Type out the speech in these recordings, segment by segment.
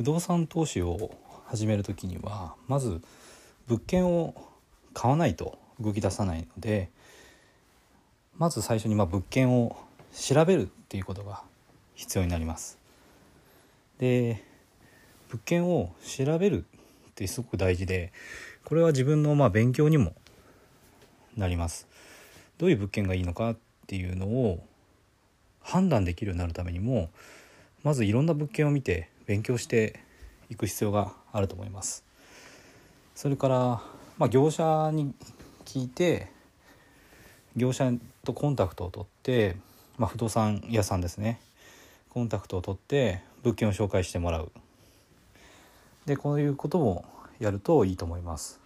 不動産投資を始める時にはまず物件を買わないと動き出さないのでまず最初にま物件を調べるっていうことが必要になります。で物件を調べるってすごく大事でこれは自分のまあ勉強にもなります。どういう物件がいいのかっていうのを判断できるようになるためにもまずいろんな物件を見て勉強していく必要があると思います。それから、まあ、業者に聞いて業者とコンタクトを取って、まあ、不動産屋さんですね。コンタクトを取って物件を紹介してもらう。でこういうこともやるといいと思います。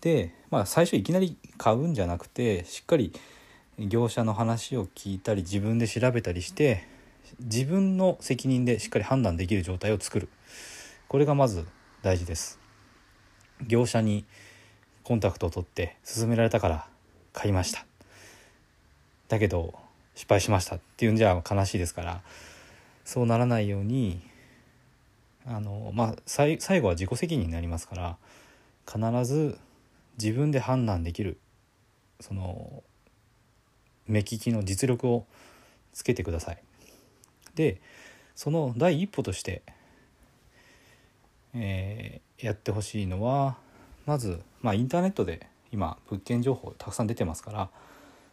で、まあ、最初いきなり買うんじゃなくてしっかり業者の話を聞いたり自分で調べたりして自分の責任でしっかり判断できる状態を作る。これがまず大事です。業者にコンタクトを取って勧められたから買いました。だけど失敗しました。っていうんじゃ悲しいですからそうならないようにあのまあ最後は自己責任になりますから必ず自分で判断できるその目利きの実力をつけてください。でその第一歩として、えー、やってほしいのはまず、まあ、インターネットで今物件情報たくさん出てますから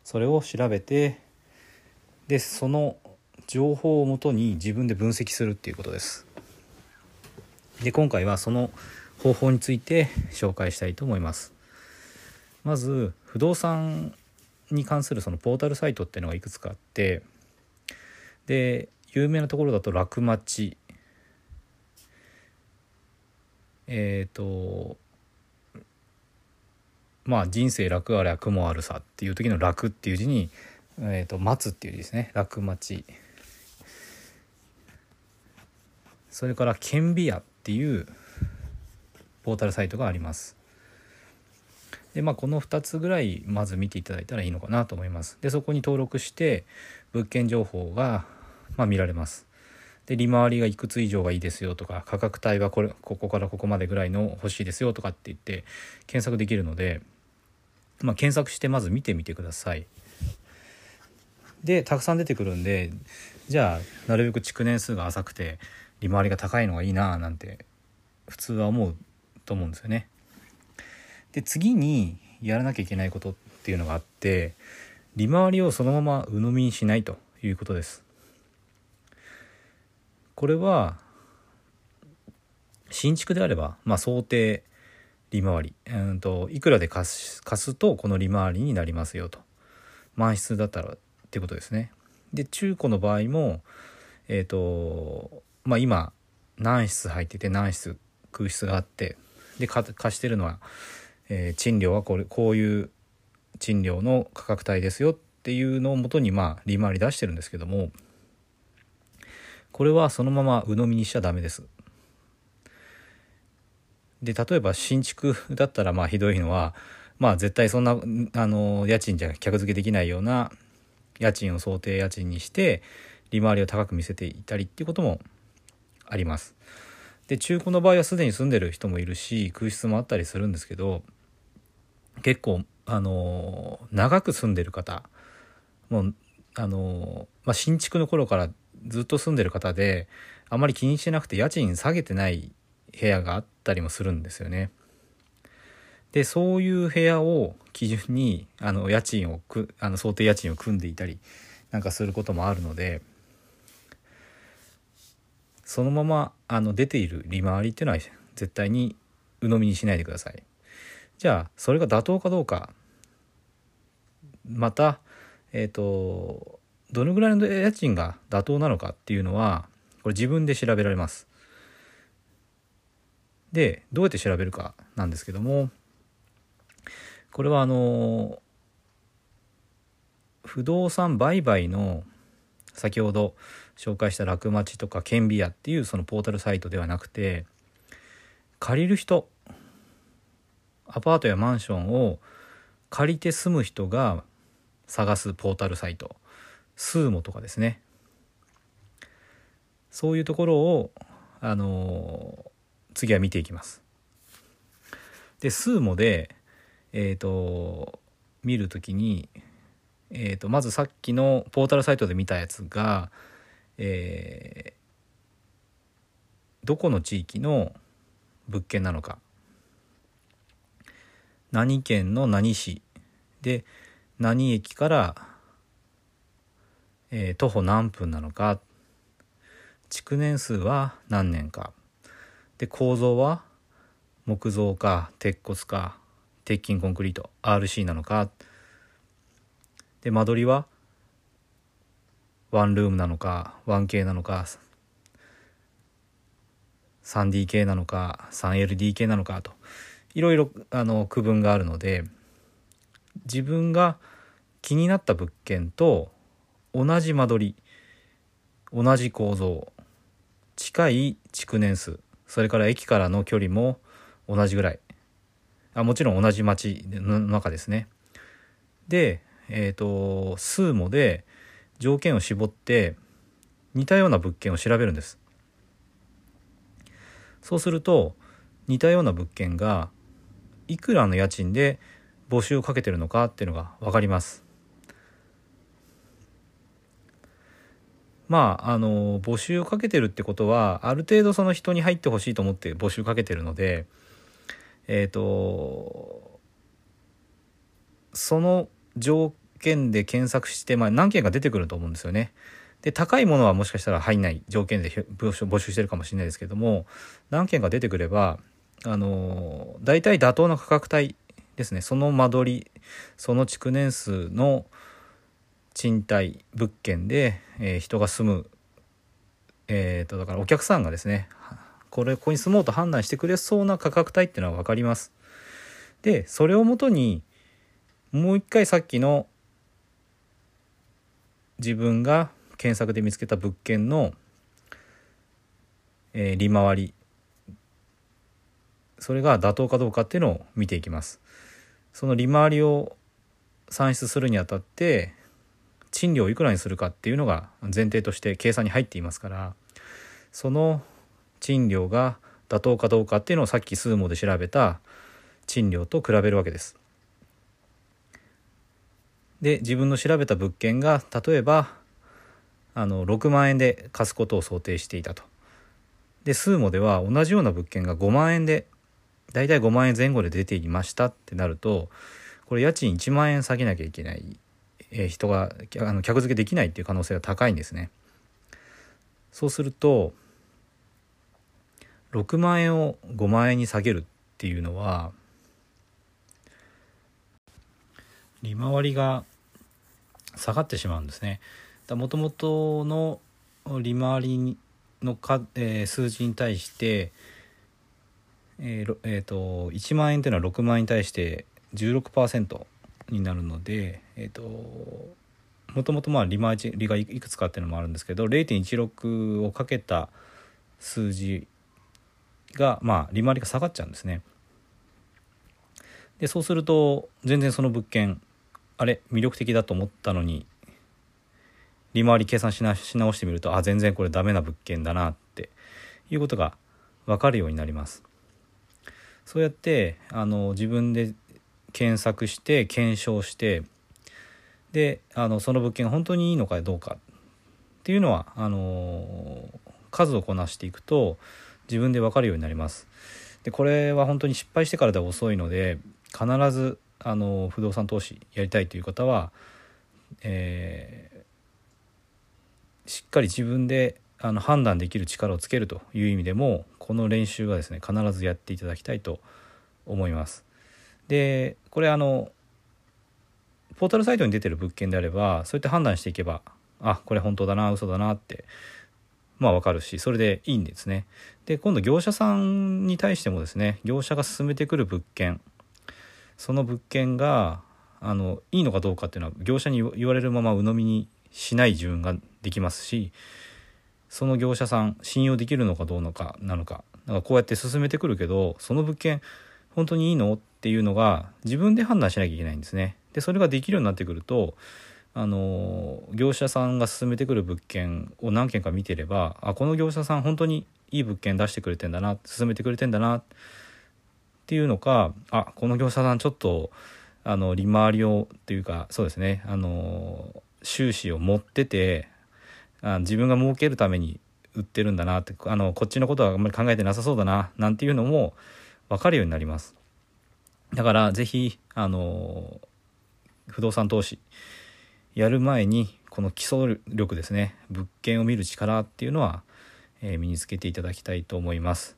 それを調べてでその情報をもとに自分で分析するっていうことです。で今回はその方法について紹介したいと思います。まず不動産に関するそのポータルサイトっていうのがいくつかあってで有名なところだと楽町。えっ、ー、とまあ人生楽あれは苦もあるさっていう時の楽っていう字に、えーと、待つっていう字ですね。楽町。それから顕微屋っていうポータルサイトがあります。でまあこの2つぐらいまず見ていただいたらいいのかなと思います。でそこに登録して物件情報がまあ、見られます。で利回りがいくつ以上がいいですよとか価格帯はこれここからここまでぐらいの欲しいですよとかって言って検索できるので、まあ、検索してまず見てみてください。でたくさん出てくるんでじゃあなるべく築年数が浅くて利回りが高いのがいいななんて普通は思うと思うんですよね。で次にやらなきゃいけないことっていうのがあって利回りをそのまま鵜呑みにしないということです。これは新築であれば、まあ、想定利回り、うんと、いくらで貸す貸すとこの利回りになりますよと満室だったらってことですね。で中古の場合もえっ、ー、とまあ今何室入ってて何室空室があってで貸してるのは、えー、賃料はこれこういう賃料の価格帯ですよっていうのをもとにまあ利回り出してるんですけどもこれはそのまま鵜呑みにしちゃダメです。で例えば新築だったらまあひどいのはまあ絶対そんなあの家賃じゃ客付けできないような家賃を想定家賃にして利回りを高く見せていたりっていうこともあります。で中古の場合はすでに住んでる人もいるし空室もあったりするんですけど結構あの長く住んでる方もうあの、まあ、新築の頃からずっと住んでる方であまり気にしてなくて家賃下げてない部屋があったりもするんですよね。でそういう部屋を基準にあの家賃をくあの想定家賃を組んでいたりなんかすることもあるのでそのままあの出ている利回りっていうのは絶対に鵜呑みにしないでください。じゃあそれが妥当かどうかまたえっ、ー、とどのぐらいの家賃が妥当なのかっていうのはこれ自分で調べられます。でどうやって調べるかなんですけどもこれはあの不動産売買の先ほど紹介した楽町とか顕微屋っていうそのポータルサイトではなくて借りる人アパートやマンションを借りて住む人が探すポータルサイトスーモとかですね。そういうところをあの次は見ていきます。でスーモでえっ、と見るときに、えー、とまずさっきのポータルサイトで見たやつが、えーどこの地域の物件なのか。何県の何市。で何駅から、えー徒歩何分なのか。築年数は何年か。で構造は木造か鉄骨か鉄筋コンクリート RC なのか。で間取りはワンルームなのか 1K なのか 3DK なのか 3LDK なのかと。いろいろあの区分があるので自分が気になった物件と同じ間取り同じ構造近い築年数それから駅からの距離も同じぐらい。あもちろん同じ町の中ですね。でえっ、とスーモで条件を絞って似たような物件を調べるんです。そうすると似たような物件がいくらの家賃で募集をかけてるのかっていうのが分かります。まああの募集をかけてるってことはある程度その人に入ってほしいと思って募集かけてるのでえっ、とその条件で検索して、まあ、何件か出てくると思うんですよね。で高いものはもしかしたら入んない条件で募集募集してるかもしれないですけども何件か出てくればあの大体妥当な価格帯ですねその間取りその築年数の賃貸物件で、えー人が住むえー、とだからお客さんがですねこれここに住もうと判断してくれそうな価格帯っていうのは分かります。でそれをもとにもう一回さっきの自分が検索で見つけた物件の、えー利回りそれが妥当かどうかっていうのを見ていきます。その利回りを算出するにあたって賃料をいくらにするかっていうのが前提として計算に入っていますからその賃料が妥当かどうかっていうのをさっきスーモで調べた賃料と比べるわけです。で自分の調べた物件が例えばあの6万円で貸すことを想定していたと。でスーモでは同じような物件が5万円でだいたい5万円前後で出ていましたってなるとこれ家賃1万円下げなきゃいけない、人があの客付けできないっていう可能性が高いんですね。そうすると6万円を5万円に下げるっていうのは利回りが下がってしまうんですね。もともとの利回りのか、えー数字に対して、えーろえーと1万円というのは6万円に対して16%になるので、えー、ともともとまあ利回りがいくつかっていうのもあるんですけど0.16をかけた数字がまあ利回りが下がっちゃうんですね。でそうすると全然その物件あれ魅力的だと思ったのに利回り計算しなし直してみるとあ全然これダメな物件だなっていうことが分かるようになります。そうやってあの自分で検索して検証してであのその物件が本当にいいのかどうかっていうのはあの数をこなしていくと自分で分かるようになります。でこれは本当に失敗してからでは遅いので必ずあの不動産投資やりたいという方は、えーしっかり自分であの判断できる力をつけるという意味でもこの練習はですね必ずやっていただきたいと思います。でこれあのポータルサイトに出てる物件であればそうやって判断していけばあこれ本当だな嘘だなってまあ分かるしそれでいいんですね。で今度業者さんに対してもですね業者が進めてくる物件その物件があのいいのかどうかっていうのは業者に言われるまま鵜呑みにしない自分ができますしその業者さん信用できるのかどうのかなのかだかこうやって進めてくるけどその物件本当にいいの？っていうのが自分で判断しなきゃいけないんですね。でそれができるようになってくるとあの業者さんが勧めてくる物件を何件か見てればあこの業者さん本当にいい物件出してくれてんだな勧めてくれてんだなっていうのかあこの業者さんちょっとあの利回りをっていうかそうですねあの収支を持っててあ自分が儲けるために売ってるんだなってあのこっちのことはあんまり考えてなさそうだななんていうのも分かるようになりますだから是非あの不動産投資やる前にこの基礎力ですね物件を見る力っていうのは、えー、身につけていただきたいと思います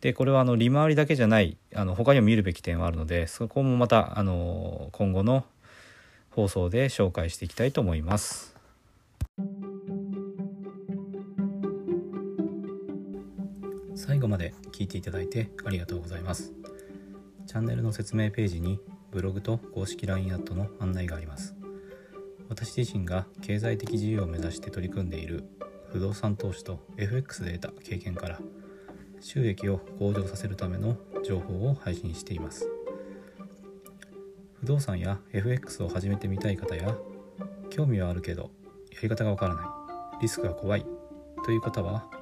でこれはあの利回りだけじゃないあの他にも見るべき点はあるのでそこもまたあの今後の放送で紹介していきたいと思います。最後まで聞いていただいてありがとうございます。チャンネルの説明ページにブログと公式 LINE アットの案内があります。私自身が経済的自由を目指して取り組んでいる不動産投資と FX で得た経験から収益を向上させるための情報を配信しています。不動産や FX を始めてみたい方や興味はあるけどやり方がわからないリスクが怖いという方は